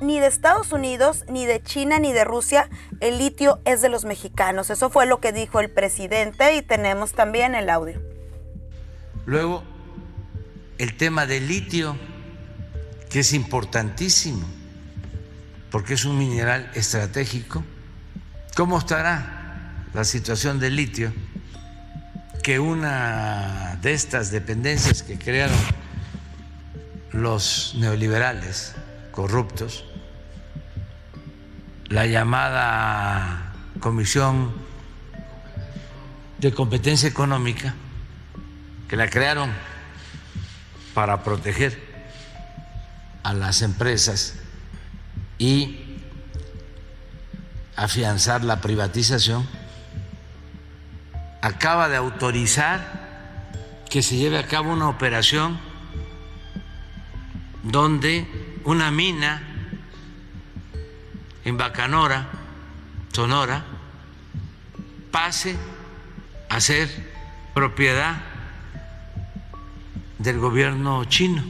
ni de Estados Unidos, ni de China, ni de Rusia. El litio es de los mexicanos. Eso fue lo que dijo el presidente y tenemos también el audio. Luego, el tema del litio, que es importantísimo, porque es un mineral estratégico. ¿Cómo estará la situación del litio? Que una de estas dependencias que crearon los neoliberales corruptos, la llamada Comisión de Competencia Económica, que la crearon para proteger a las empresas y afianzar la privatización, acaba de autorizar que se lleve a cabo una operación donde una mina en Bacanora, Sonora, pase a ser propiedad del gobierno chino.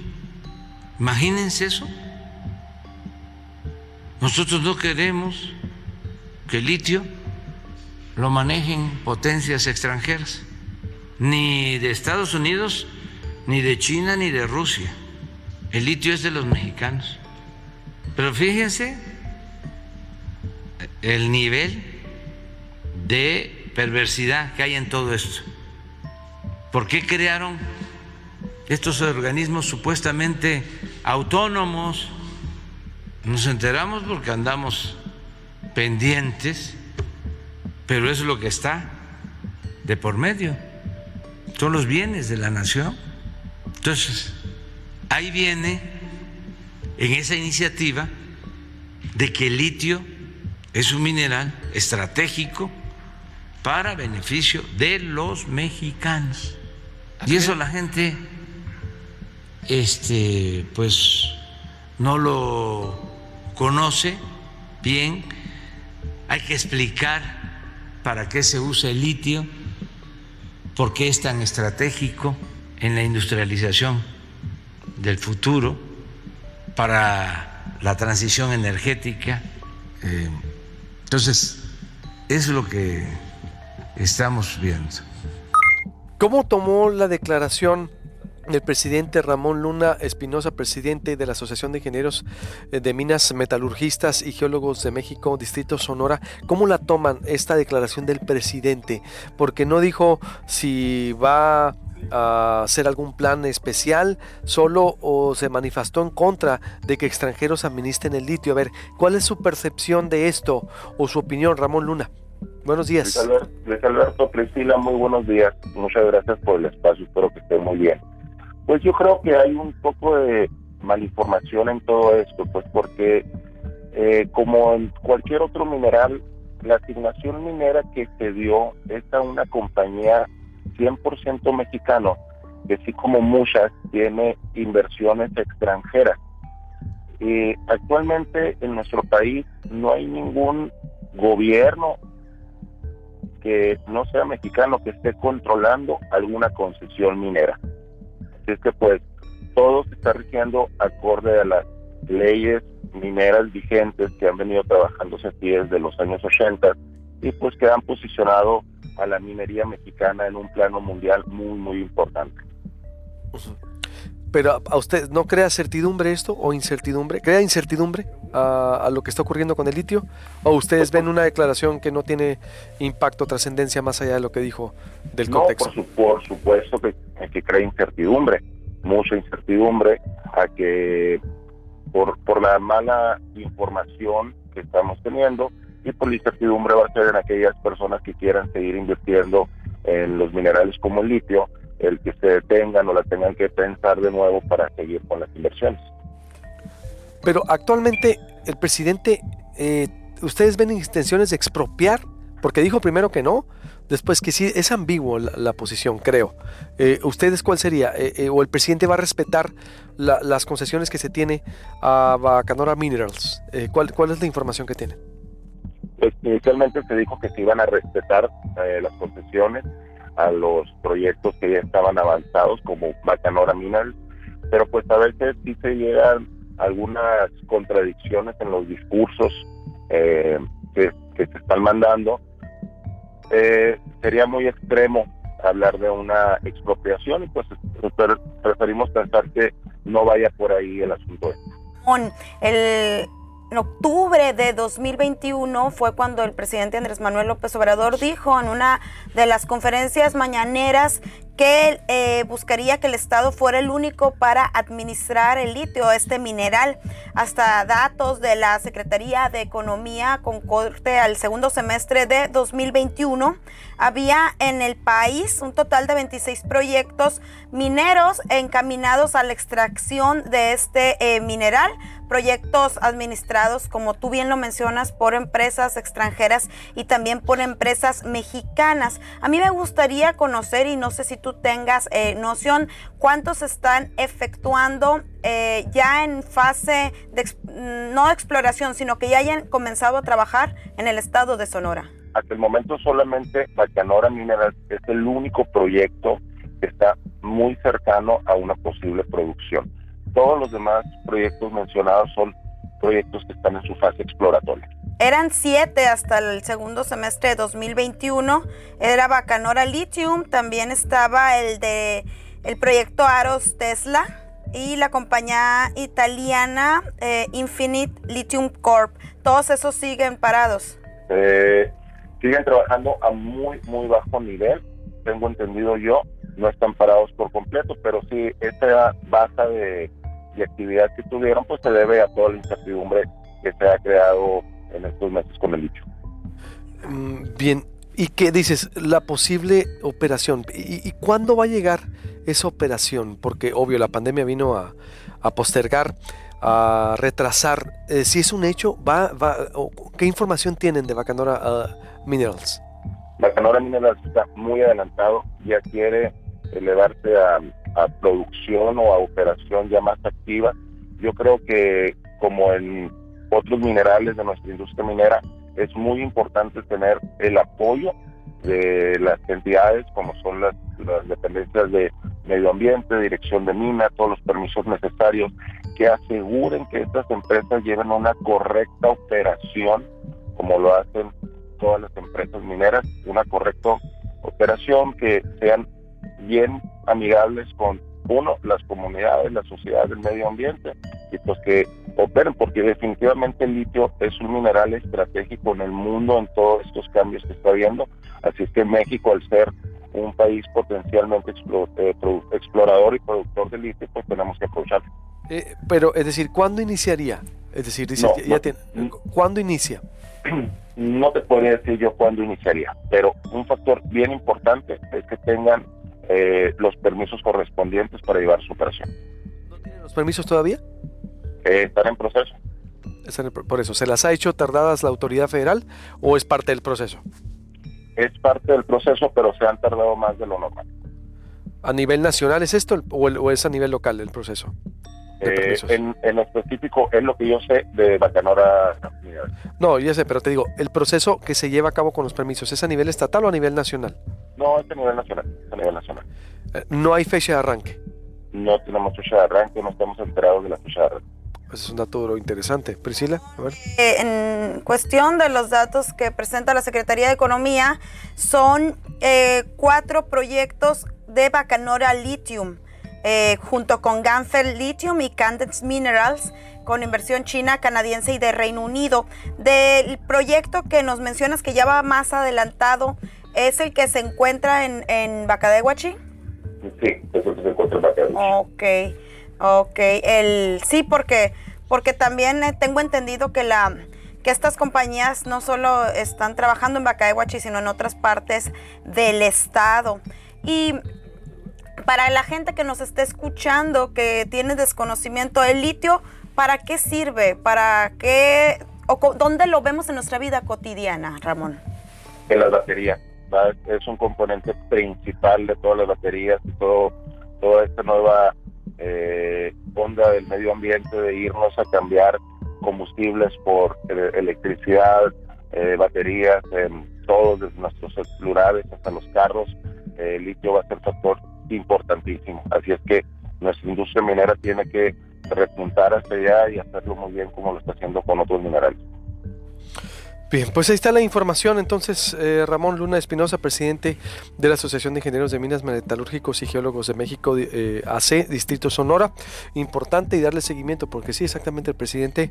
Imagínense eso. Nosotros no queremos que el litio lo manejen potencias extranjeras, ni de Estados Unidos, ni de China, ni de Rusia. El litio es de los mexicanos. Pero fíjense el nivel de perversidad que hay en todo esto. ¿Por qué crearon estos organismos supuestamente autónomos? Nos enteramos porque andamos pendientes, pero es lo que está de por medio. Son los bienes de la nación. Entonces, ahí viene en esa iniciativa de que el litio es un mineral estratégico para beneficio de los mexicanos. Y eso la gente este pues no lo conoce bien. Hay que explicar para qué se usa el litio, por qué es tan estratégico en la industrialización del futuro, para la transición energética. Eh, entonces, es lo que estamos viendo. ¿Cómo tomó la declaración del presidente Ramón Luna Espinosa, presidente de la Asociación de Ingenieros eh, de Minas Metalurgistas y Geólogos de México, Distrito Sonora? ¿Cómo la toman esta declaración del presidente? Porque no dijo si va a hacer algún plan especial solo o se manifestó en contra de que extranjeros administren el litio. A ver, ¿cuál es su percepción de esto o su opinión, Ramón Luna? Buenos días. Luis Alberto, muy buenos días. Muchas gracias por el espacio, espero que esté muy bien. Pues yo creo que hay un poco de malinformación en todo esto, pues porque eh, como en cualquier otro mineral, la asignación minera que se dio es a una compañía 100% mexicano, que así como muchas tiene inversiones extranjeras. Y actualmente en nuestro país no hay ningún gobierno que no sea mexicano que esté controlando alguna concesión minera. Así es que pues todo se está rigiendo acorde a las leyes mineras vigentes que han venido trabajándose aquí desde los años 80 y pues que han posicionado a la minería mexicana en un plano mundial muy, muy importante. Pero a usted no crea certidumbre esto o incertidumbre, crea incertidumbre a, lo que está ocurriendo con el litio o ustedes ven una declaración que no tiene impacto, trascendencia más allá de lo que dijo del contexto. Por, por supuesto que, que crea incertidumbre, mucha incertidumbre a que por, por la mala información que estamos teniendo y por la incertidumbre va a ser en aquellas personas que quieran seguir invirtiendo en los minerales como el litio, el que se detengan o la tengan que pensar de nuevo para seguir con las inversiones. Pero actualmente el presidente, eh, ¿ustedes ven intenciones de expropiar? Porque dijo primero que no, después que sí, es ambiguo la, posición, creo. Eh, ¿Ustedes cuál sería? Eh, ¿O el presidente va a respetar las concesiones que se tiene a Bacanora Minerals? ¿cuál, ¿Cuál es la información que tienen? Pues inicialmente se dijo que se iban a respetar las concesiones a los proyectos que ya estaban avanzados como Bacanora Minerals, pero pues a veces sí se llegan algunas contradicciones en los discursos eh, que, se están mandando. Eh, sería muy extremo hablar de una expropiación y pues preferimos pensar que no vaya por ahí el asunto. El en octubre de 2021 fue cuando el presidente Andrés Manuel López Obrador dijo en una de las conferencias mañaneras que eh, buscaría que el Estado fuera el único para administrar el litio, este mineral. Hasta datos de la Secretaría de Economía con corte al segundo semestre de 2021, había en el país un total de 26 proyectos mineros encaminados a la extracción de este eh, mineral proyectos administrados, como tú bien lo mencionas, por empresas extranjeras y también por empresas mexicanas. A mí me gustaría conocer, y no sé si tú tengas eh, noción, cuántos están efectuando eh, ya en fase de, mm, no exploración, sino que ya hayan comenzado a trabajar en el estado de Sonora. Hasta el momento solamente Bacanora Mineral es el único proyecto que está muy cercano a una posible producción. Todos los demás proyectos mencionados son proyectos que están en su fase exploratoria. Eran siete hasta el segundo semestre de 2021. Era Bacanora Lithium, también estaba el de el proyecto Aros Tesla y la compañía italiana eh, Infinite Lithium Corp. Todos esos siguen parados. Eh, siguen trabajando a muy, muy bajo nivel, tengo entendido yo, no están parados por completo, pero sí, esta base de y actividad que tuvieron, pues se debe a toda la incertidumbre que se ha creado en estos meses con el dicho. Mm, bien, ¿y qué dices? La posible operación. ¿Y, cuándo va a llegar esa operación? Porque obvio la pandemia vino a, postergar, a retrasar. Eh, si es un hecho, va, va, ¿qué información tienen de Bacanora uh, Minerals? Bacanora Minerals está muy adelantado, ya quiere elevarse a a producción o a operación ya más activa. Yo creo que como en otros minerales de nuestra industria minera, es muy importante tener el apoyo de las entidades como son las, dependencias de medio ambiente, dirección de mina, todos los permisos necesarios que aseguren que estas empresas lleven una correcta operación como lo hacen todas las empresas mineras, una correcta operación que sean bien amigables con uno, las comunidades, la sociedad del medio ambiente que operen porque definitivamente el litio es un mineral estratégico en el mundo en todos estos cambios que está habiendo, así es que México al ser un país potencialmente eh, explorador y productor de litio, pues tenemos que aprovecharlo. Eh, pero, es decir, ¿cuándo iniciaría? Es decir, dice, ya tiene, ¿cuándo inicia? No te podría decir yo cuándo iniciaría, pero un factor bien importante es que tengan eh, los permisos correspondientes para llevar su operación. ¿No tienen los permisos todavía? Eh, están en proceso. por eso, ¿se las ha hecho tardadas la autoridad federal o es parte del proceso? Es parte del proceso, pero se han tardado más de lo normal. ¿A nivel nacional es esto o, es a nivel local el proceso? Eh, en, en, específico es lo que yo sé de Bacanora. No, ya sé, pero te digo, el proceso que se lleva a cabo con los permisos, ¿es a nivel estatal o a nivel nacional? No, es a nivel nacional. a nivel nacional. Eh, no hay fecha de arranque. No tenemos fecha de arranque, no estamos enterados de la fecha de arranque. Es un dato interesante. Priscila, a ver. Eh, en cuestión de los datos que presenta la Secretaría de Economía, son eh, cuatro proyectos de Bacanora Lithium, junto con Ganfel Lithium y Candence Minerals, con inversión china, canadiense y de Reino Unido. Del proyecto que nos mencionas que ya va más adelantado, ¿Es el que se encuentra en, en Bacadehuachi? Sí, es el que se encuentra en Bacadehuachi. Ok, ok. El, sí, porque, porque también eh, tengo entendido que la que estas compañías no solo están trabajando en Bacadehuachi, sino en otras partes del estado. Y para la gente que nos esté escuchando, que tiene desconocimiento, el litio, ¿para qué sirve? ¿Para qué? O, ¿Dónde lo vemos en nuestra vida cotidiana, Ramón? En las baterías es un componente principal de todas las baterías todo, toda esta nueva eh, del medio ambiente de irnos a cambiar combustibles por eh, electricidad, eh, baterías, en todos, desde nuestros celulares hasta los carros, el litio va a ser factor importantísimo. Así es que nuestra industria minera tiene que repuntar hasta allá y hacerlo muy bien como lo está haciendo con otros minerales. Bien, pues ahí está la información. Entonces, eh, Ramón Luna Espinosa, presidente de la Asociación de Ingenieros de Minas Metalúrgicos y Geólogos de México, eh, AC, Distrito Sonora. Importante y darle seguimiento, porque sí, exactamente el presidente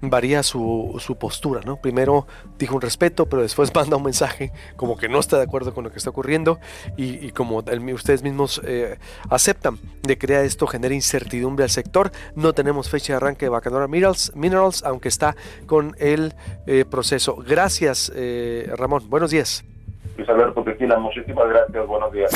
varía su, su, postura, ¿no? Primero dijo un respeto, pero después manda un mensaje como que no está de acuerdo con lo que está ocurriendo y, como el, ustedes mismos eh, aceptan de crear esto genera incertidumbre al sector. No tenemos fecha de arranque de Bacanora Minerals, Minerals aunque está con el eh, proceso gracias eh, Ramón, buenos días. Luis Alberto Cristina, muchísimas gracias, buenos días.